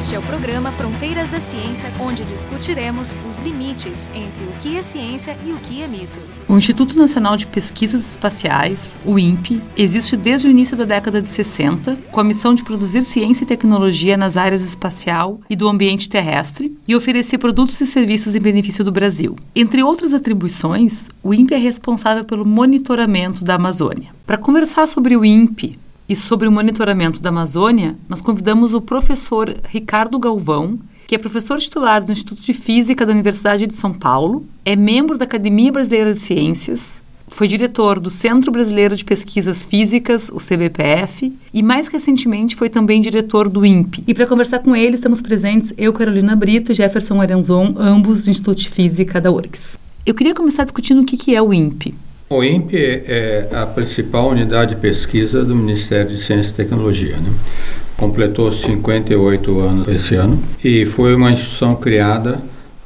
Este é o programa Fronteiras da Ciência, onde discutiremos os limites entre o que é ciência e o que é mito. O Instituto Nacional de Pesquisas Espaciais, o INPE, existe desde o início da década de 60, com a missão de produzir ciência e tecnologia nas áreas espacial e do ambiente terrestre e oferecer produtos e serviços em benefício do Brasil. Entre outras atribuições, o INPE é responsável pelo monitoramento da Amazônia. Para conversar sobre o INPE, e sobre o monitoramento da Amazônia, nós convidamos o professor Ricardo Galvão, que é professor titular do Instituto de Física da Universidade de São Paulo, é membro da Academia Brasileira de Ciências, foi diretor do Centro Brasileiro de Pesquisas Físicas, o CBPF, e mais recentemente foi também diretor do INPE. E para conversar com ele, estamos presentes eu, Carolina Brito e Jefferson Arenzon, ambos do Instituto de Física da URGS. Eu queria começar discutindo o que é o INPE. O INPE é a principal unidade de pesquisa do Ministério de Ciência e Tecnologia. Né? Completou 58 anos esse ano e foi uma instituição criada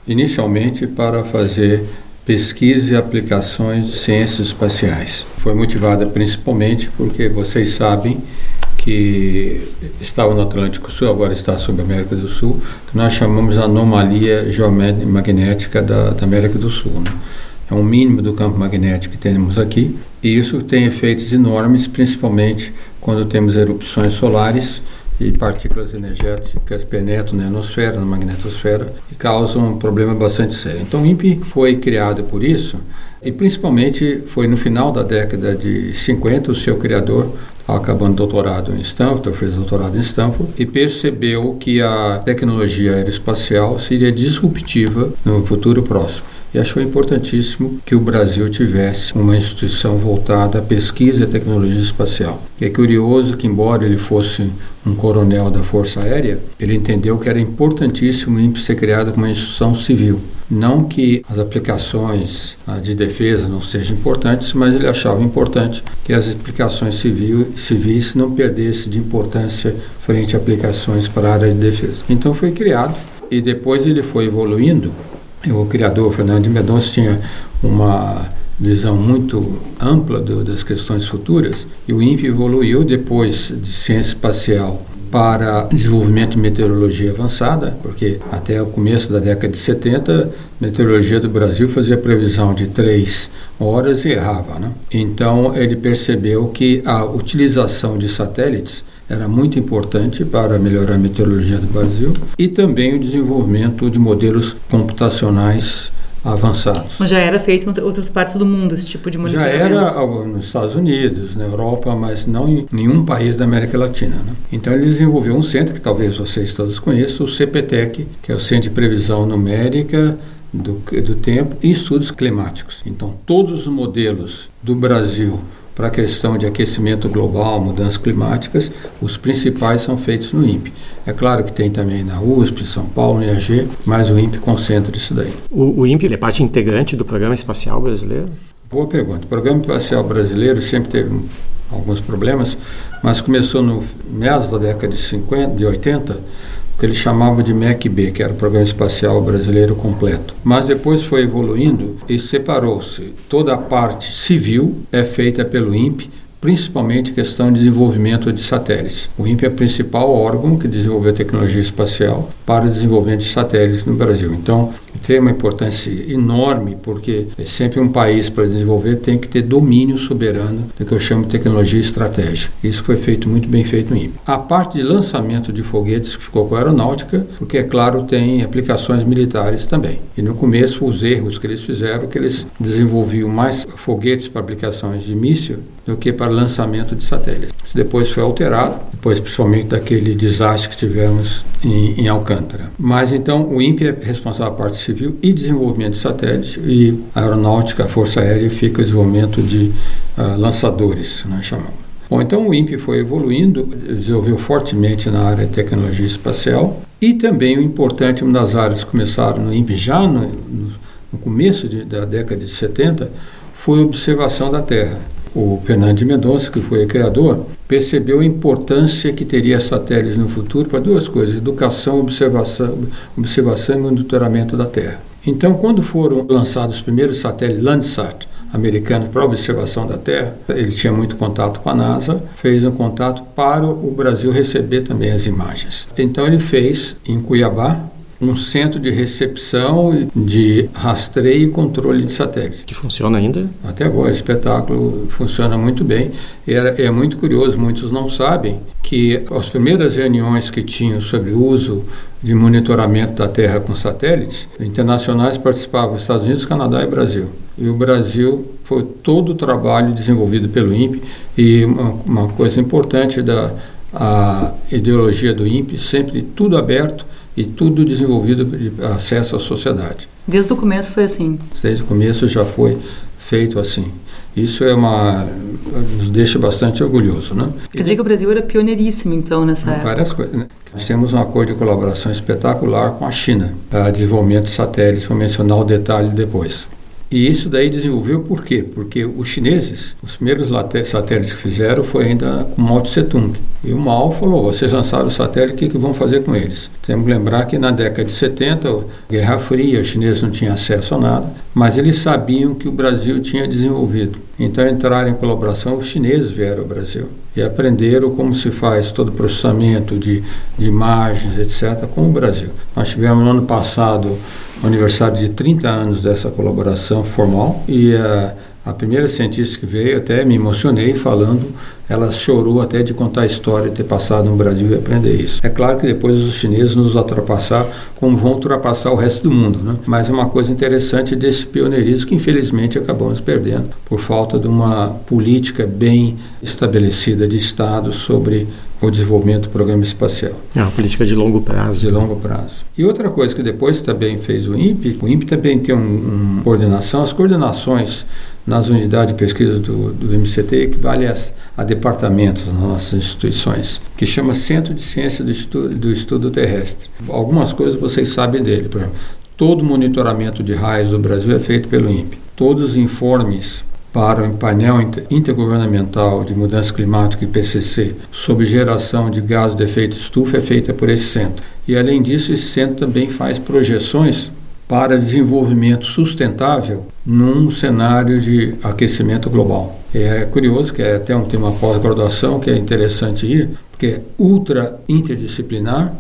inicialmente para fazer pesquisa e aplicações de ciências espaciais. Foi motivada principalmente porque vocês sabem que estava no Atlântico Sul, agora está sobre a América do Sul, que nós chamamos de anomalia geomagnética da, da América do Sul. Né? É um mínimo do campo magnético que temos aqui, e isso tem efeitos enormes, principalmente quando temos erupções solares e partículas energéticas penetram na ionosfera, na magnetosfera, e causam um problema bastante sério. Então, o INPE foi criado por isso, e principalmente foi no final da década de 50, o seu criador, acabando doutorado em Stanford, fez doutorado em Stanford, e percebeu que a tecnologia aeroespacial seria disruptiva no futuro próximo. E achou importantíssimo que o Brasil tivesse uma instituição voltada à pesquisa e tecnologia espacial. E é curioso que, embora ele fosse um coronel da Força Aérea, ele entendeu que era importantíssimo o INPE ser criado como uma instituição civil. Não que as aplicações ah, de defesa não sejam importantes, mas ele achava importante que as aplicações civil, civis não perdessem de importância frente a aplicações para a área de defesa. Então foi criado e depois ele foi evoluindo. O criador, Fernando de Mendonça, tinha uma visão muito ampla do, das questões futuras e o INPE evoluiu depois de ciência espacial para desenvolvimento de meteorologia avançada, porque até o começo da década de 70, a meteorologia do Brasil fazia previsão de três horas e errava. Né? Então, ele percebeu que a utilização de satélites era muito importante para melhorar a meteorologia do Brasil e também o desenvolvimento de modelos computacionais avançados. Mas já era feito em outras partes do mundo esse tipo de monitoramento? Já era nos Estados Unidos, na Europa, mas não em nenhum país da América Latina. Né? Então ele desenvolveu um centro que talvez vocês todos conheçam, o CPTEC, que é o Centro de Previsão Numérica do, do Tempo e Estudos Climáticos. Então todos os modelos do Brasil para a questão de aquecimento global, mudanças climáticas, os principais são feitos no INPE. É claro que tem também na USP, São Paulo, IAG, mas o INPE concentra isso daí. O, o INPE é parte integrante do Programa Espacial Brasileiro? Boa pergunta. O Programa Espacial Brasileiro sempre teve alguns problemas, mas começou no meados da década de 50, de 80, que eles chamavam de MEC-B, que era o Programa Espacial Brasileiro Completo. Mas depois foi evoluindo e separou-se. Toda a parte civil é feita pelo INPE, principalmente questão de desenvolvimento de satélites. O INPE é o principal órgão que desenvolveu tecnologia espacial para o desenvolvimento de satélites no Brasil. Então, tem uma importância enorme, porque é sempre um país para desenvolver tem que ter domínio soberano do que eu chamo de tecnologia estratégica. Isso foi feito muito bem feito no INPE. A parte de lançamento de foguetes ficou com a aeronáutica, porque, é claro, tem aplicações militares também. E no começo, os erros que eles fizeram, que eles desenvolviam mais foguetes para aplicações de míssil do que para lançamento de satélites. Isso depois foi alterado, depois principalmente daquele desastre que tivemos em, em Alcântara. Mas então o INPE é responsável pela parte civil e desenvolvimento de satélites e a aeronáutica, a força aérea fica o desenvolvimento de uh, lançadores, nós chamamos. Bom, então o INPE foi evoluindo, desenvolveu fortemente na área de tecnologia espacial e também o importante, uma das áreas que começaram no INPE já no, no começo de, da década de 70, foi a observação da Terra o Fernando Mendonça, que foi o criador, percebeu a importância que teria satélites no futuro para duas coisas: educação, observação, observação e monitoramento da Terra. Então, quando foram lançados os primeiros satélites Landsat, americanos para observação da Terra, ele tinha muito contato com a NASA, fez um contato para o Brasil receber também as imagens. Então ele fez em Cuiabá um centro de recepção, de rastreio e controle de satélites. Que funciona ainda? Até agora, o espetáculo funciona muito bem. E é, muito curioso, muitos não sabem que as primeiras reuniões que tinham sobre o uso de monitoramento da Terra com satélites internacionais participavam Estados Unidos, Canadá e Brasil. E o Brasil foi todo o trabalho desenvolvido pelo INPE e uma, uma coisa importante da a ideologia do INPE, sempre tudo aberto e tudo desenvolvido de acesso à sociedade. Desde o começo foi assim? Desde o começo já foi feito assim. Isso é uma nos deixa bastante orgulhoso, né? Quer dizer que o Brasil era pioneiríssimo então nessa época. Várias coisas. Né? Nós temos um acordo de colaboração espetacular com a China para desenvolvimento de satélites. Vou mencionar o detalhe depois. E isso daí desenvolveu por quê? Porque os chineses, os primeiros satélites que fizeram foi ainda com Mao Tse Tung. E o Mao falou, vocês lançaram o satélite, o que, que vão fazer com eles? Temos que lembrar que na década de 70, Guerra Fria, os chineses não tinham acesso a nada, mas eles sabiam que o Brasil tinha desenvolvido. Então entraram em colaboração, os chineses vieram ao Brasil e aprenderam como se faz todo o processamento de, de imagens, etc., com o Brasil. Nós tivemos no ano passado aniversário de 30 anos dessa colaboração formal e a, a primeira cientista que veio, até me emocionei falando, ela chorou até de contar a história ter passado no Brasil e aprender isso. É claro que depois os chineses nos ultrapassar, como vão ultrapassar o resto do mundo, né? mas é uma coisa interessante desse pioneirismo que infelizmente acabamos perdendo por falta de uma política bem estabelecida de Estado sobre o desenvolvimento do programa espacial. É uma política de longo prazo. De longo prazo. E outra coisa que depois também fez o INPE, o INPE também tem uma um coordenação, as coordenações nas unidades de pesquisa do, do MCT equivale a, a, departamentos nas nossas instituições, que chama Centro de Ciência do Estudo, do Estudo Terrestre. Algumas coisas vocês sabem dele, por exemplo, todo monitoramento de raios do Brasil é feito pelo INPE. Todos os informes para o painel intergovernamental de mudança climática IPCC sobre geração de gás de efeito estufa é feita por esse centro. E além disso, esse centro também faz projeções para desenvolvimento sustentável num cenário de aquecimento global. É curioso que é até um tema pós-graduação que é interessante ir, porque é ultra interdisciplinar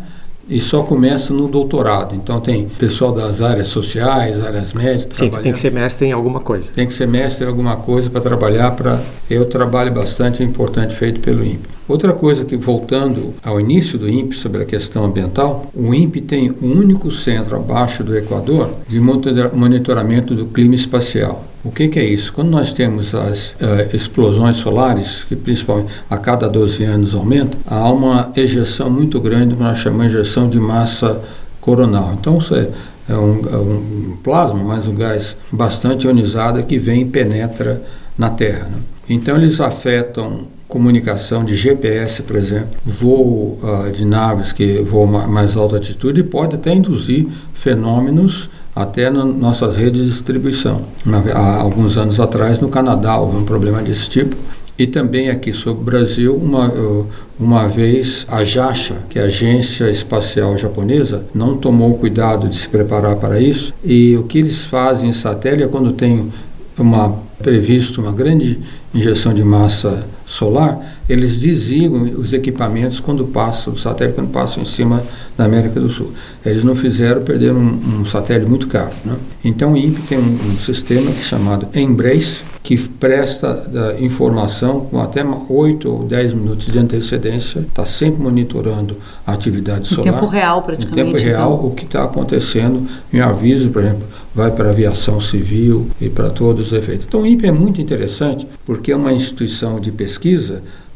e só começa no doutorado. Então tem pessoal das áreas sociais, áreas médicas. Sim, tem que ser mestre em alguma coisa. Tem que ser mestre em alguma coisa para trabalhar para. Eu trabalho bastante, é importante feito pelo INPE. Outra coisa que voltando ao início do INPE sobre a questão ambiental, o INPE tem o um único centro abaixo do Equador de monitoramento do clima espacial. O que, que, é isso? Quando nós temos as uh, explosões solares, que principalmente a cada 12 anos aumenta, há uma ejeção muito grande, nós chamamos de ejeção de massa coronal. Então, você é um, é um plasma, mas um gás bastante ionizado que vem e penetra na Terra. Né? Então, eles afetam comunicação de GPS, por exemplo, voo uh, de naves que voam a mais alta altitude e pode até induzir fenômenos até nas nossas redes de distribuição. Há alguns anos atrás, no Canadá, houve um problema desse tipo. E também aqui sobre o Brasil, uma, uma vez a JAXA, que é a Agência Espacial Japonesa, não tomou cuidado de se preparar para isso. E o que eles fazem em satélite é quando tem uma previsto uma grande injeção de massa solar, eles desligam os equipamentos quando passam, o satélite quando passam em cima da América do Sul. Eles não fizeram, perderam um, um satélite muito caro. Né? Então o INPE tem um, um sistema é chamado Embrace, que presta informação com até 8 ou 10 minutos de antecedência, está sempre monitorando a atividade solar. Em tempo real, praticamente. Em tempo real, então. o que está acontecendo, em aviso, por exemplo, vai para a aviação civil e para todos os efeitos. Então o INPE é muito interessante porque é uma instituição de pesquisa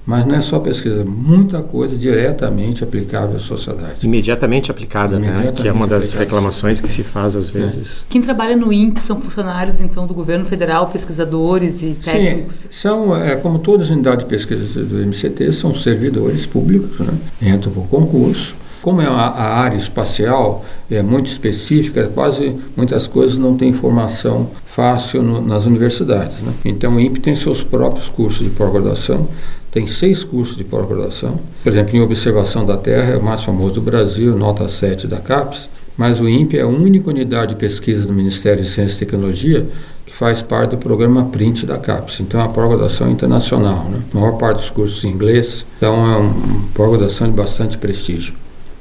mas não é só pesquisa, muita coisa diretamente aplicável à sociedade. Imediatamente aplicada, Imediatamente né? Que é uma das aplicada. reclamações que se faz às é. vezes. É. Quem trabalha no INPE são funcionários, então, do governo federal, pesquisadores e técnicos? Sim, são, é, como todas as unidades de pesquisa do MCT, são servidores públicos, né? entram por concurso. Como é uma, a área espacial é muito específica, quase muitas coisas não têm informação fácil no, nas universidades. Né? Então o INPE tem seus próprios cursos de pós-graduação, tem seis cursos de pós-graduação. Por exemplo, em observação da Terra, é o mais famoso do Brasil, nota 7 da CAPES, mas o INPE é a única unidade de pesquisa do Ministério de Ciência e Tecnologia que faz parte do programa Print da CAPES. Então, é uma pós-graduação internacional. Né? A maior parte dos cursos em inglês. Então, é uma pós-graduação de bastante prestígio.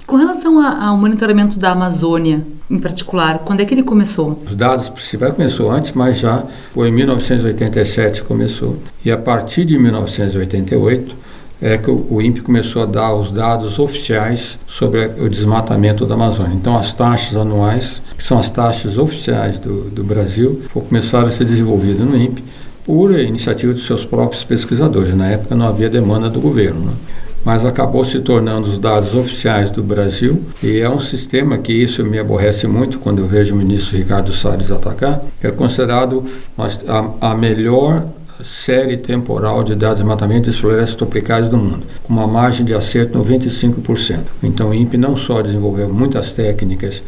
Com relação ao monitoramento da Amazônia, em particular, quando é que ele começou? Os dados principais começou antes, mas já foi em 1987 que começou. E a partir de 1988 é que o INPE começou a dar os dados oficiais sobre o desmatamento da Amazônia. Então, as taxas anuais, que são as taxas oficiais do, do Brasil, começaram a ser desenvolvidas no INPE por iniciativa dos seus próprios pesquisadores. Na época não havia demanda do governo. Né? Mas acabou se tornando os dados oficiais do Brasil e é um sistema que isso me aborrece muito quando eu vejo o ministro Ricardo Salles atacar, é considerado a, a melhor série temporal de dados de matamento de florestas tropicais do mundo, com uma margem de acerto de 95%. Então o INPE não só desenvolveu muitas técnicas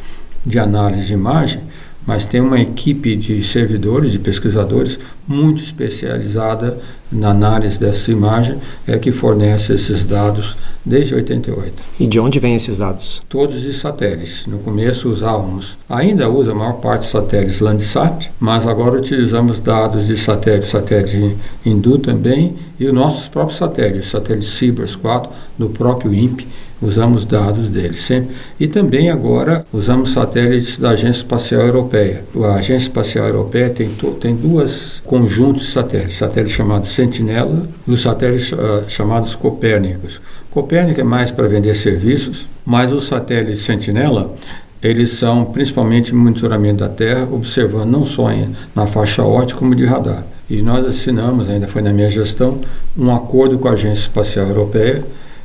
de análise de imagem, mas tem uma equipe de servidores, de pesquisadores muito especializada na análise dessa imagem, é que fornece esses dados desde 88. E de onde vêm esses dados? Todos de satélites. No começo usávamos, ainda usa a maior parte de satélites Landsat, mas agora utilizamos dados de satélites, satélite Hindu também, e os nossos próprios satélites, satélite Cibers 4, do próprio INPE, usamos dados deles sempre. E também agora usamos satélites da Agência Espacial Europeia. A Agência Espacial Europeia tem, tem duas conjuntos de satélites, satélites chamados Sentinela e os satélites uh, chamados Copérnicos. Copérnico é mais para vender serviços, mas os satélites Sentinela eles são principalmente monitoramento da Terra, observando não só em, na faixa ótica como de radar. E nós assinamos, ainda foi na minha gestão, um acordo com a Agência Espacial Europeia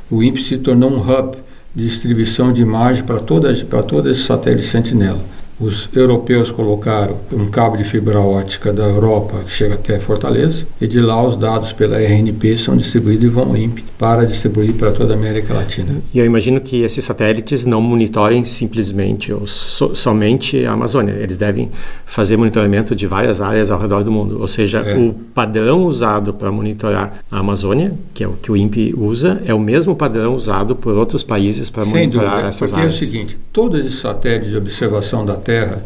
o INPE se tornou um hub de distribuição de imagem para todas para todo esse satélite Sentinela. Os europeus colocaram um cabo de fibra ótica da Europa que chega até Fortaleza e de lá os dados pela RNP são distribuídos e vão INPE para distribuir para toda a América Latina. E eu imagino que esses satélites não monitorem simplesmente ou so, somente a Amazônia. Eles devem fazer monitoramento de várias áreas ao redor do mundo. Ou seja, é. o padrão usado para monitorar a Amazônia, que é o que o INPE usa, é o mesmo padrão usado por outros países para monitorar dúvida, essas porque áreas. Porque é o seguinte, todos esses satélites de observação da Terra,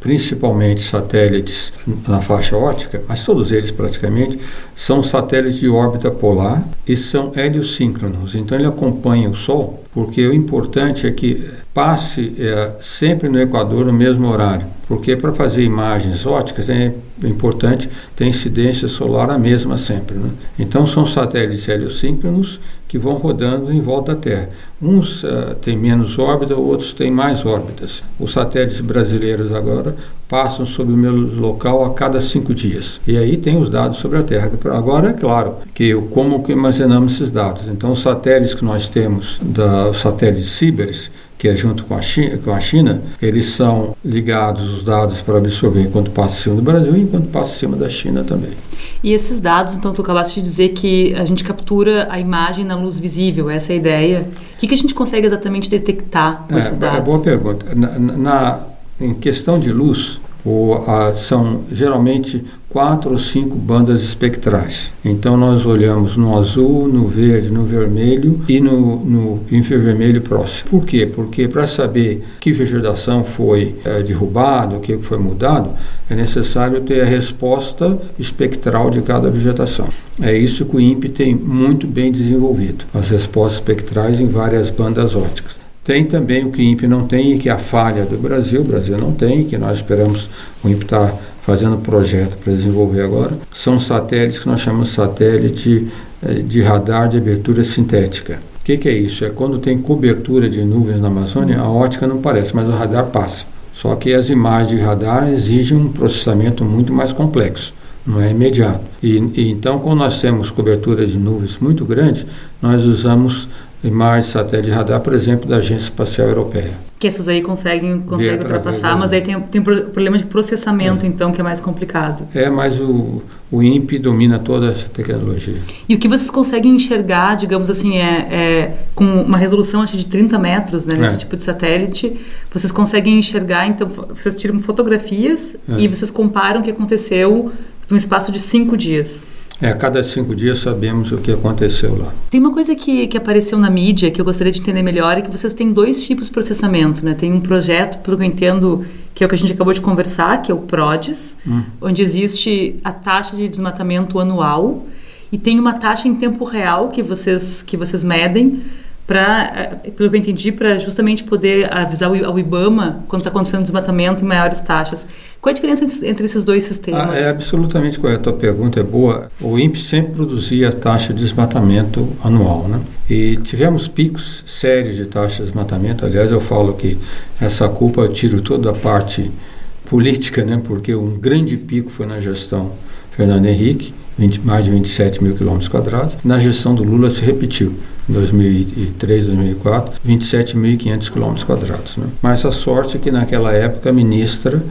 principalmente satélites na faixa ótica, mas todos eles praticamente são satélites de órbita polar e são heliosíncronos. Então ele acompanha o Sol, porque o importante é que passe é, sempre no Equador no mesmo horário, porque para fazer imagens óticas é importante ter incidência solar a mesma sempre. Né? Então são satélites heliosíncronos que vão rodando em volta da Terra. Uns uh, têm menos órbita, outros têm mais órbitas. Os satélites brasileiros agora passam sobre o meu local a cada cinco dias. E aí tem os dados sobre a Terra. Agora é claro que como que armazenamos esses dados. Então os satélites que nós temos, da, os satélites Cibers, que é junto com a, China, com a China, eles são ligados os dados para absorver enquanto passa em cima do Brasil e enquanto passa em cima da China também. E esses dados, então, tu acabaste de dizer que a gente captura a imagem na luz visível, essa é a ideia. O que, que a gente consegue exatamente detectar com é, esses dados? É boa pergunta. Na, na, em questão de luz, o, a, são geralmente quatro ou cinco bandas espectrais. Então nós olhamos no azul, no verde, no vermelho e no, no infravermelho próximo. Por quê? Porque para saber que vegetação foi é, derrubada, o que foi mudado, é necessário ter a resposta espectral de cada vegetação. É isso que o INPE tem muito bem desenvolvido, as respostas espectrais em várias bandas óticas. Tem também o que o INPE não tem e que é a falha do Brasil, o Brasil não tem, que nós esperamos, o INPE está fazendo projeto para desenvolver agora, são satélites que nós chamamos de satélite eh, de radar de abertura sintética. O que, que, é isso? É quando tem cobertura de nuvens na Amazônia, a ótica não parece, mas o radar passa. Só que as imagens de radar exigem um processamento muito mais complexo, não é imediato. E, e então, quando nós temos cobertura de nuvens muito grandes, nós usamos imagens satélite de radar, por exemplo, da Agência Espacial Europeia. Que essas aí conseguem, conseguem ultrapassar, mas aí tem, tem problema de processamento, é. então, que é mais complicado. É, mas o, o INPE domina toda essa tecnologia. E o que vocês conseguem enxergar, digamos assim, é, é com uma resolução acho, de 30 metros, né, nesse é. tipo de satélite, vocês conseguem enxergar, então, vocês tiram fotografias é. e vocês comparam o que aconteceu num espaço de cinco dias. É, a cada cinco dias sabemos o que aconteceu lá. Tem uma coisa que, que apareceu na mídia que eu gostaria de entender melhor é que vocês têm dois tipos de processamento, né? Tem um projeto, pelo que eu entendo, que é o que a gente acabou de conversar, que é o PRODES, hum. onde existe a taxa de desmatamento anual e tem uma taxa em tempo real que vocês, que vocês medem para, eh, pelo que eu entendi, para justamente poder avisar ao IBAMA quando está acontecendo desmatamento em maiores taxas. Qual é a diferença entre esses dois sistemas? Ah, é absolutamente correto. A pergunta é boa. O INPE sempre produzia a taxa de desmatamento anual, né? E tivemos picos sérios de taxa de desmatamento. Aliás, eu falo que essa culpa eu tiro toda a parte política, né? Porque um grande pico foi na gestão Fernando Henrique, 20, mais de 27 mil quilômetros quadrados. Na gestão do Lula se repetiu. Em 2003, 2004, 27.500 quilômetros quadrados. Né? Mas a sorte é que naquela época a ministra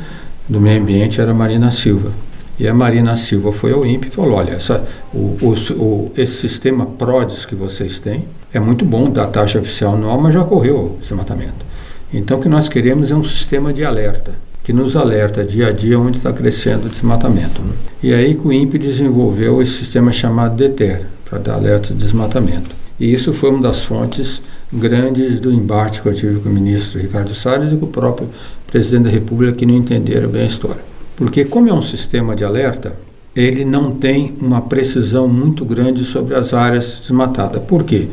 do Meio Ambiente era Marina Silva. E a Marina Silva foi ao INPE e falou: olha, essa, o, o, esse sistema PRODES que vocês têm é muito bom da taxa oficial anual, mas já ocorreu esse matamento. Então o que nós queremos é um sistema de alerta que nos alerta dia a dia onde está crescendo o desmatamento. Né? E aí que o INPE desenvolveu esse sistema chamado DETER, para dar alerta de desmatamento. E isso foi uma das fontes grandes do embate que eu tive com o ministro Ricardo Salles e com o próprio presidente da República que não entenderam bem a história. Porque como é um sistema de alerta, ele não tem uma precisão muito grande sobre as áreas desmatadas. Por quê?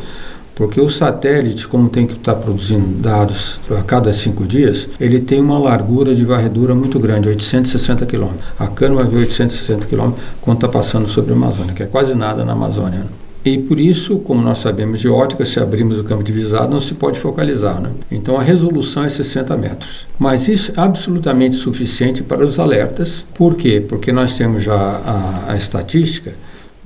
Porque o satélite, como tem que estar tá produzindo dados a cada cinco dias, ele tem uma largura de varredura muito grande, 860 km. A cana vai ver 860 km quando está passando sobre a Amazônia, que é quase nada na Amazônia. Né? E por isso, como nós sabemos de ótica, se abrimos o campo de visada, não se pode focalizar. Né? Então a resolução é 60 metros. Mas isso é absolutamente suficiente para os alertas. Por quê? Porque nós temos já a, a estatística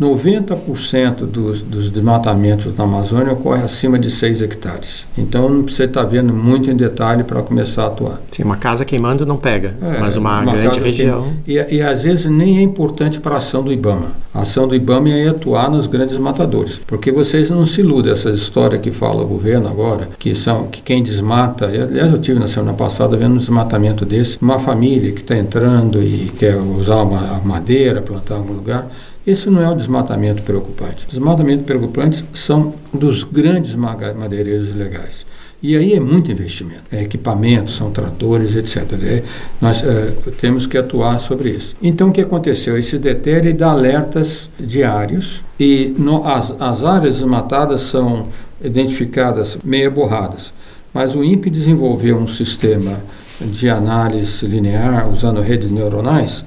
90% dos, dos desmatamentos na Amazônia ocorre acima de 6 hectares. Então não precisa estar vendo muito em detalhe para começar a atuar. Sim, uma casa queimando não pega, é, mas uma, uma grande região. E, e, às vezes nem é importante para a ação do IBAMA. A ação do IBAMA é atuar nos grandes matadores. Porque vocês não se iludem, essas histórias que fala o governo agora, que são que quem desmata. Aliás, eu tive na semana passada vendo um desmatamento desse, uma família que está entrando e quer usar uma madeira, plantar em algum lugar esse não é o desmatamento preocupante. Os desmatamentos preocupantes são dos grandes madeireiros ilegais. E aí é muito investimento. É equipamentos, são tratores, etc. É, nós é, temos que atuar sobre isso. Então, o que aconteceu? Esse DETER dá alertas diários e no, as, as áreas desmatadas são identificadas meia borradas. Mas o INPE desenvolveu um sistema de análise linear usando redes neuronais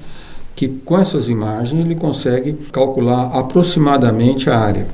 que com essas imagens ele consegue calcular aproximadamente a área.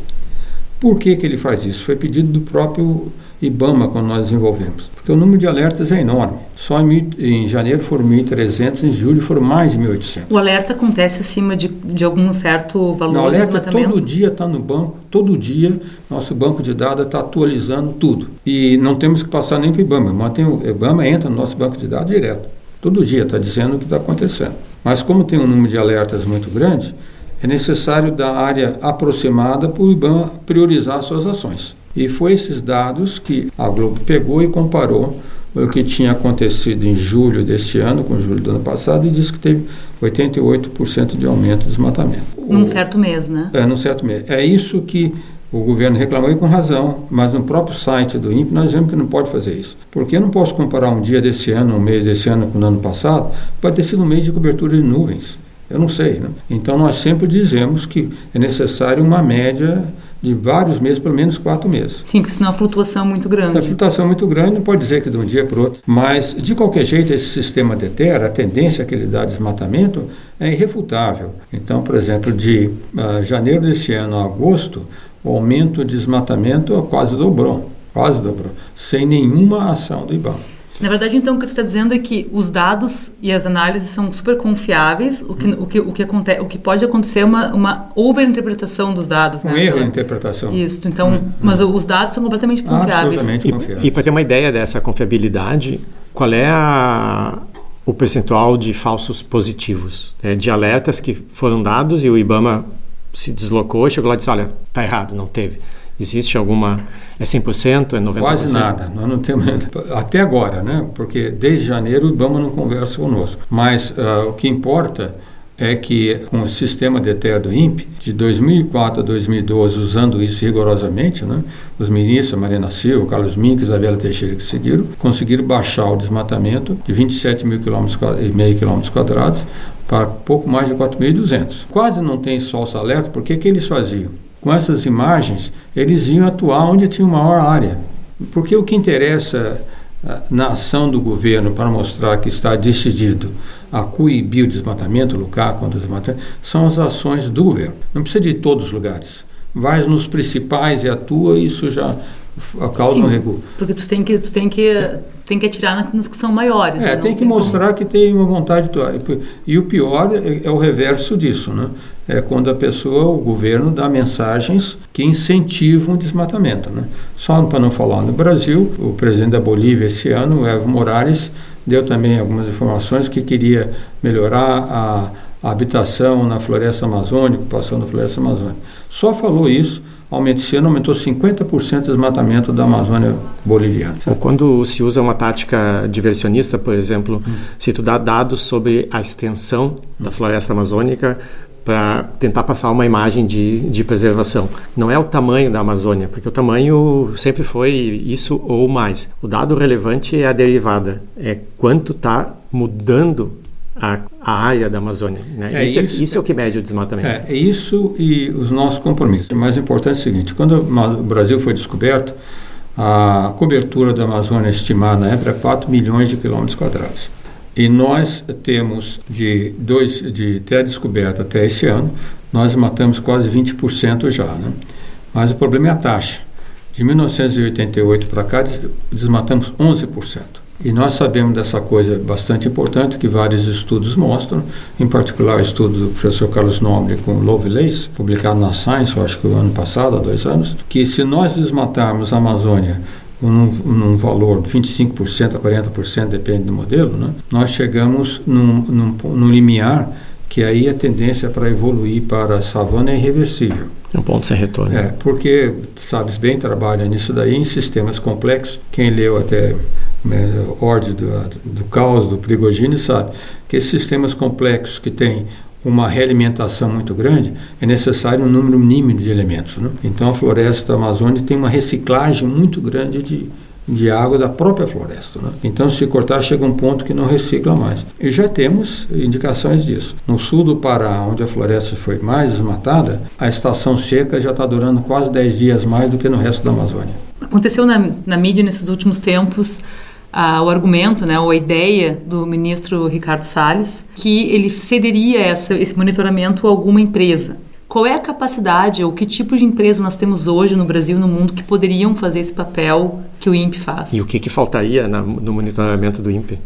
Por que, que ele faz isso? Foi pedido do próprio IBAMA quando nós desenvolvemos. Porque o número de alertas é enorme. Só em, em janeiro foram 1.300, em julho foram mais de 1.800. O alerta acontece acima de, de algum certo valor Não, o alerta todo dia está no banco, todo dia nosso banco de dados está atualizando tudo. E não temos que passar nem para o IBAMA. Mas tem, o IBAMA entra no nosso banco de dados direto. Todo dia está dizendo o que está acontecendo. Mas como tem um número de alertas muito grande, é necessário da área aproximada para o IBAN priorizar suas ações. E foi esses dados que a Globo pegou e comparou o que tinha acontecido em julho deste ano com julho do ano passado e disse que teve 88% de aumento do desmatamento. Num certo mês, né? É, num certo mês. É isso que o governo reclamou e com razão, mas no próprio site do INPE nós vemos que não pode fazer isso. Porque eu não posso comparar um dia desse ano, um mês desse ano com o ano passado, pode ter sido um mês de cobertura de nuvens. Eu não sei. Né? Então nós sempre dizemos que é necessário uma média de vários meses, pelo menos quatro meses. Sim, porque senão a flutuação é muito grande. A flutuação é muito grande, não pode dizer que de um dia para o outro. Mas, de qualquer jeito, esse sistema de terra, a tendência que ele dá de desmatamento é irrefutável. Então, por exemplo, de uh, janeiro desse ano a agosto, o aumento de desmatamento quase dobrou, quase dobrou, sem nenhuma ação do IBAMA. Na verdade, então, o que você está dizendo é que os dados e as análises são super confiáveis, o que, o que, o que, acontece, o que pode acontecer é uma, uma overinterpretação dos dados. Um né? erro de interpretação. Isso, então, hum, mas hum. os dados são completamente confiáveis. Absolutamente e, confiáveis. E para ter uma ideia dessa confiabilidade, qual é a, o percentual de falsos positivos, né? de alertas que foram dados e o IBAMA se deslocou e chegou lá e disse, olha, está errado, não teve. Existe alguma. É 100%? É 90%? Quase nada. Nós não temos. Até agora, né? Porque desde janeiro o IBAMA não conversa conosco. Mas uh, o que importa é que com o sistema de ETER do INPE, de 2004 a 2012, usando isso rigorosamente, né, os ministros Marina Silva, Carlos Mink, Isabela Teixeira que seguiram, conseguiram baixar o desmatamento de 27 mil quilômetros e meio quilômetros quadrados para pouco mais de 4.200. Quase não tem falso alerta, porque que eles faziam? Com essas imagens, eles iam atuar onde tinha maior área. Porque o que interessa na ação do governo para mostrar que está decidido a coibir o desmatamento, lutar contra o desmatamento, são as ações do governo. Não precisa de todos os lugares. Vai nos principais e atua, isso já causa Sim, um regulo. Porque tu tem que, tu tem que tem que atirar nos que são maiores. É, né? tem que tem mostrar como... que tem uma vontade. De... E o pior é, é, o reverso disso, né? É quando a pessoa, o governo, dá mensagens que incentivam o desmatamento, né? Só para não falar no Brasil, o presidente da Bolívia esse ano, o Evo Morales, deu também algumas informações que queria melhorar a, a habitação na floresta amazônica, passando na floresta amazônica. Só falou isso aumentou, esse ano aumentou 50% o desmatamento da Amazônia boliviana. Quando se usa uma tática diversionista, por exemplo, hum. se tu dá dados sobre a extensão hum. da floresta amazônica para tentar passar uma imagem de, de preservação. Não é o tamanho da Amazônia, porque o tamanho sempre foi isso ou mais. O dado relevante é a derivada, é quanto está mudando a, a área da Amazônia. Né? É isso, é, isso, é o que mede o desmatamento. É, é, isso e os nossos compromissos. O mais importante é o seguinte: quando o Brasil foi descoberto, a cobertura da Amazônia estimada na época era 4 milhões de quilômetros quadrados. E nós temos, de, dois, de ter a descoberta até esse ano, nós matamos quase 20% já. Né? Mas o problema é a taxa. De 1988 para cá, desmatamos 11%. E nós sabemos dessa coisa bastante importante que vários estudos mostram, em particular o estudo do professor Carlos Nobre com Lovelace, publicado na Science, eu acho que o ano passado, há dois anos, que se nós desmatarmos a Amazônia num, num, valor de 25% a 40%, depende do modelo, né? nós chegamos num, num, num limiar que aí a tendência para evoluir para a savana é irreversível. É um ponto sem retorno. É, porque, sabes bem, trabalha nisso daí em sistemas complexos. Quem leu até né, ordem do, do caos, do Prigogine, sabe que esses sistemas complexos que têm uma realimentação muito grande, é necessário um número mínimo de elementos. Né? Então a floresta amazônica tem uma reciclagem muito grande de, de água da própria floresta. Né? Então, se cortar, chega um ponto que não recicla mais. E já temos indicações disso. No sul do Pará, onde a floresta foi mais desmatada, a estação seca já está durando quase 10 dias mais do que no resto da Amazônia. Aconteceu na, na mídia nesses últimos tempos o argumento, né, ou a ideia do ministro Ricardo Salles, que ele cederia essa, esse monitoramento a alguma empresa. Qual é a capacidade ou que tipo de empresa nós temos hoje no Brasil e no mundo que poderiam fazer esse papel que o INPE faz? E o que, que faltaria na, no monitoramento do INPE?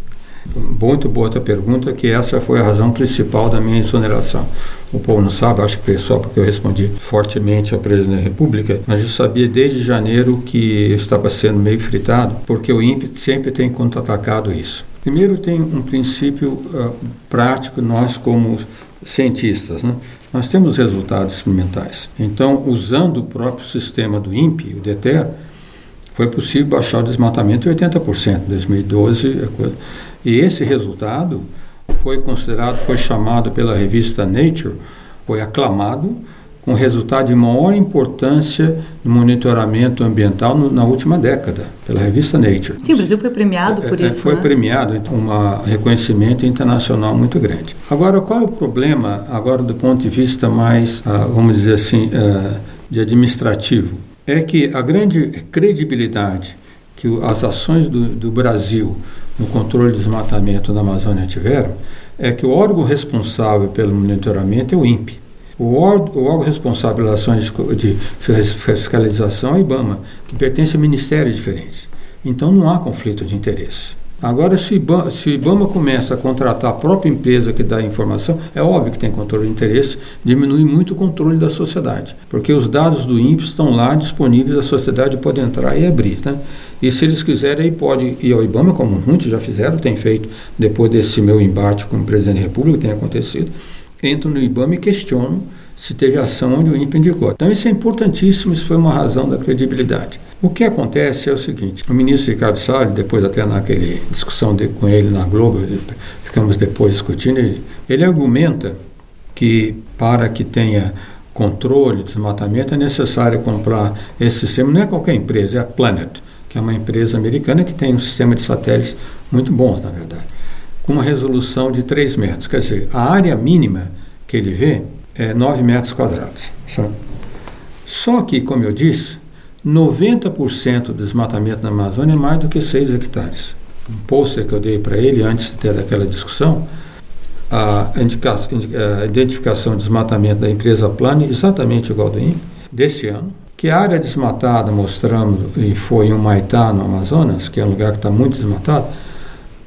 Muito boa a tua pergunta, que essa foi a razão principal da minha exoneração. O povo não sabe, acho que é só porque eu respondi fortemente ao presidente da República, mas eu sabia desde janeiro que estava sendo meio fritado, porque o INPE sempre tem contra-atacado isso. Primeiro, tem um princípio uh, prático, nós como cientistas, né? Nós temos resultados experimentais. Então, usando o próprio sistema do INPE, o DETER, foi possível baixar o desmatamento em 80% em 2012. E esse resultado foi considerado, foi chamado pela revista Nature, foi aclamado com resultado de maior importância no monitoramento ambiental no, na última década, pela revista Nature. Sim, o Brasil foi premiado por é, é, isso. Foi né? premiado, então, um reconhecimento internacional muito grande. Agora, qual é o problema, agora do ponto de vista mais, uh, vamos dizer assim, uh, de administrativo? É que a grande credibilidade que as ações do, do Brasil no controle de desmatamento na Amazônia tiveram é que o órgão responsável pelo monitoramento é o INPE. O órgão, o responsável pelas ações de, fiscalização é o IBAMA, que pertence a ministérios diferentes. Então não há conflito de interesse. Agora, se, IBAMA, se o IBAMA começa a contratar a própria empresa que dá a informação, é óbvio que tem controle de interesse, diminui muito o controle da sociedade, porque os dados do INPE estão lá disponíveis, a sociedade pode entrar e abrir. Né? E se eles quiserem, aí pode ir ao IBAMA, como muitos já fizeram, tem feito, depois desse meu embate com o presidente da República, tem acontecido, entram no IBAMA e questionam se teve ação onde o INPE indicou. Então, isso é importantíssimo, isso foi uma razão da credibilidade. O que acontece é o seguinte: o ministro Ricardo Salles, depois até naquele discussão de, com ele na Globo, ficamos depois discutindo, ele, ele argumenta que para que tenha controle, desmatamento, é necessário comprar esse sistema. Não é qualquer empresa, é a Planet, que é uma empresa americana que tem um sistema de satélites muito bons, na verdade, com uma resolução de 3 metros. Quer dizer, a área mínima que ele vê é 9 metros quadrados. Sabe? Só que, como eu disse, 90% do desmatamento na Amazônia é mais do que 6 hectares. Um pôster que eu dei para ele antes ter daquela discussão a, a identificação de desmatamento da empresa Plane, exatamente igual do INPE, desse ano, que a área desmatada, mostramos, e foi em Humaitá, no Amazonas, que é um lugar que está muito desmatado,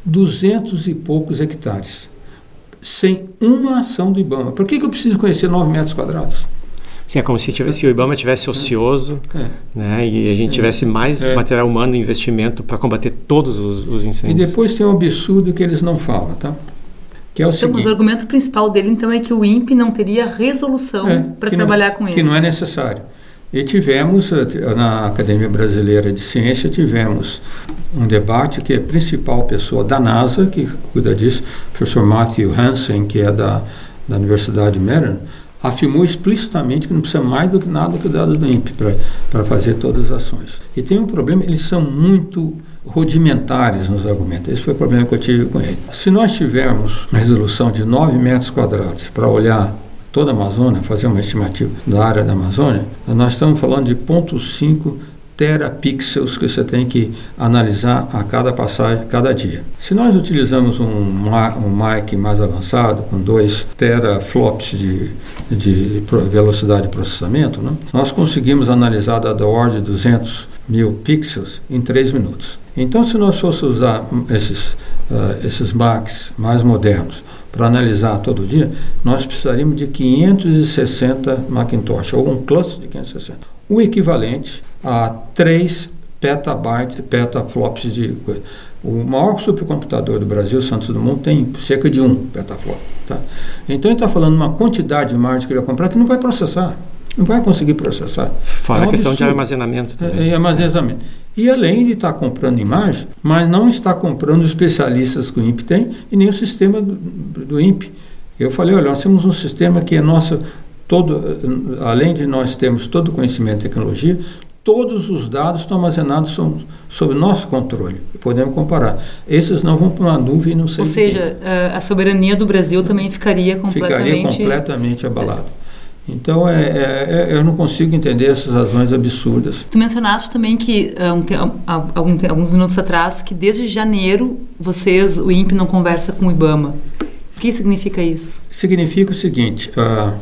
200 e poucos hectares, sem uma ação do IBAMA. Por que, que eu preciso conhecer 9 metros quadrados? Sim, é como se, tivesse, se o IBAMA tivesse ocioso é. né, e a gente tivesse mais é. material humano e investimento para combater todos os, os incêndios. E depois tem um absurdo que eles não falam, tá? Que é o então, seguinte, o argumento principal dele, então, é que o INPE não teria resolução é, para trabalhar não, com isso. Que não é necessário. E tivemos, eh, na Academia Brasileira de Ciência, tivemos um debate que a principal pessoa da NASA, que cuida disso, o professor Matthew Hansen, que é da, da Universidade de Maryland, afirmou explicitamente que não precisa mais do que nada que dados do INPE para fazer todas as ações. E tem um problema, eles são muito rudimentares nos argumentos. Esse foi o problema que eu tive com ele. Se nós tivermos uma resolução de 9 metros quadrados para olhar toda a Amazônia, fazer uma estimativa da área da Amazônia, nós estamos falando de 0,5 terapixels que você tem que analisar a cada passagem, cada dia. Se nós utilizamos um, um mic mais avançado, com 2 teraflops de, de velocidade de processamento, né, nós conseguimos analisar da ordem de 200 mil pixels em 3 minutos. Então, se nós fôssemos usar esses, uh, esses Macs mais modernos para analisar todo dia, nós precisaríamos de 560 Macintosh, ou um cluster de 560. O equivalente a 3 petabytes, petaflops de coisa. O maior supercomputador do Brasil, Santos Dumont, tem cerca de 1 petaflop. Tá? Então, ele está falando uma quantidade de imagem que ele vai comprar que não vai processar não vai conseguir processar. Fora é um a questão absurdo. de armazenamento também. É, é armazenamento. E além de estar comprando imagem, mas não está comprando os especialistas que o INPE tem e nem o sistema do, do INPE. Eu falei, olha, nós temos um sistema que é nosso, todo, além de nós termos todo o conhecimento e tecnologia, todos os dados estão armazenados sob, sob nosso controle. Podemos comparar. Esses não vão para uma nuvem não sei Ou seja, a soberania do Brasil também ficaria completamente... Ficaria completamente abalada. Então, é, é, é, eu não consigo entender essas razões absurdas. Tu mencionaste também que, alguns minutos atrás, que desde janeiro vocês, o INPE, não conversa com o IBAMA. O que significa isso? Significa o seguinte, uh,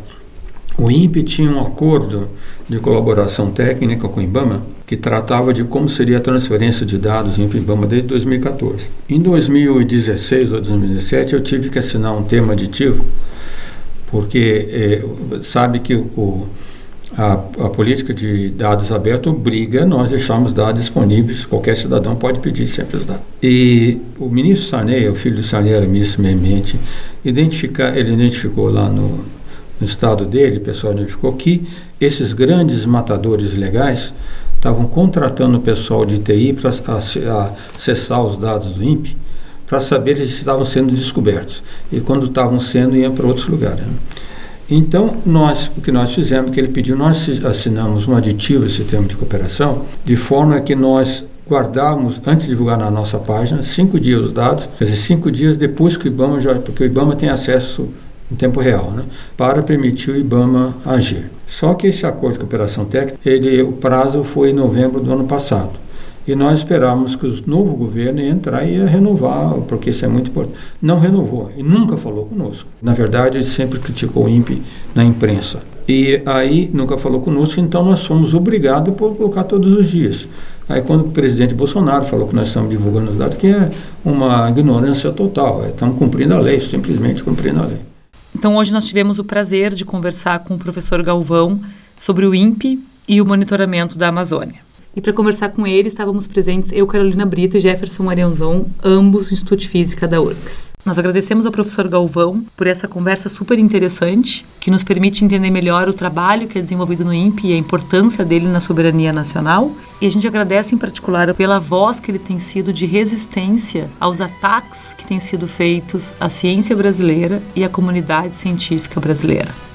o INPE tinha um acordo de colaboração técnica com o IBAMA que tratava de como seria a transferência de dados INPE-IBAMA desde 2014. Em 2016 ou 2017, eu tive que assinar um termo aditivo porque é, sabe que o, a, a, política de dados abertos obriga nós deixarmos dados disponíveis, qualquer cidadão pode pedir sempre os dados. E o ministro Sarney, o filho do Sarney era ministro do Meio Ambiente, identifica, ele identificou lá no, no estado dele, o pessoal identificou que esses grandes matadores legais estavam contratando o pessoal de TI para acessar os dados do INPE para saber se estavam sendo descobertos. E quando estavam sendo, iam para outros lugares. Né? Então, nós, o que nós fizemos, que ele pediu, nós assinamos um aditivo esse termo de cooperação, de forma que nós guardávamos, antes de divulgar na nossa página, cinco dias os dados, quer dizer, cinco dias depois que o IBAMA já, porque o IBAMA tem acesso em tempo real, né, para permitir o IBAMA agir. Só que esse acordo de cooperação técnica, ele, o prazo foi em novembro do ano passado. E nós esperávamos que o novo governo ia entrar e ia renovar, porque isso é muito importante. Não renovou e nunca falou conosco. Na verdade, ele sempre criticou o INPE na imprensa. E aí nunca falou conosco, então nós fomos obrigados a colocar todos os dias. Aí quando o presidente Bolsonaro falou que nós estamos divulgando os dados, que é uma ignorância total, estamos cumprindo a lei, simplesmente cumprindo a lei. Então hoje nós tivemos o prazer de conversar com o professor Galvão sobre o INPE e o monitoramento da Amazônia. E para conversar com ele, estávamos presentes eu, Carolina Brito e Jefferson Marianzon, ambos do Instituto de Física da URGS. Nós agradecemos ao professor Galvão por essa conversa super interessante, que nos permite entender melhor o trabalho que é desenvolvido no INPE e a importância dele na soberania nacional. E a gente agradece em particular pela voz que ele tem sido de resistência aos ataques que têm sido feitos à ciência brasileira e à comunidade científica brasileira.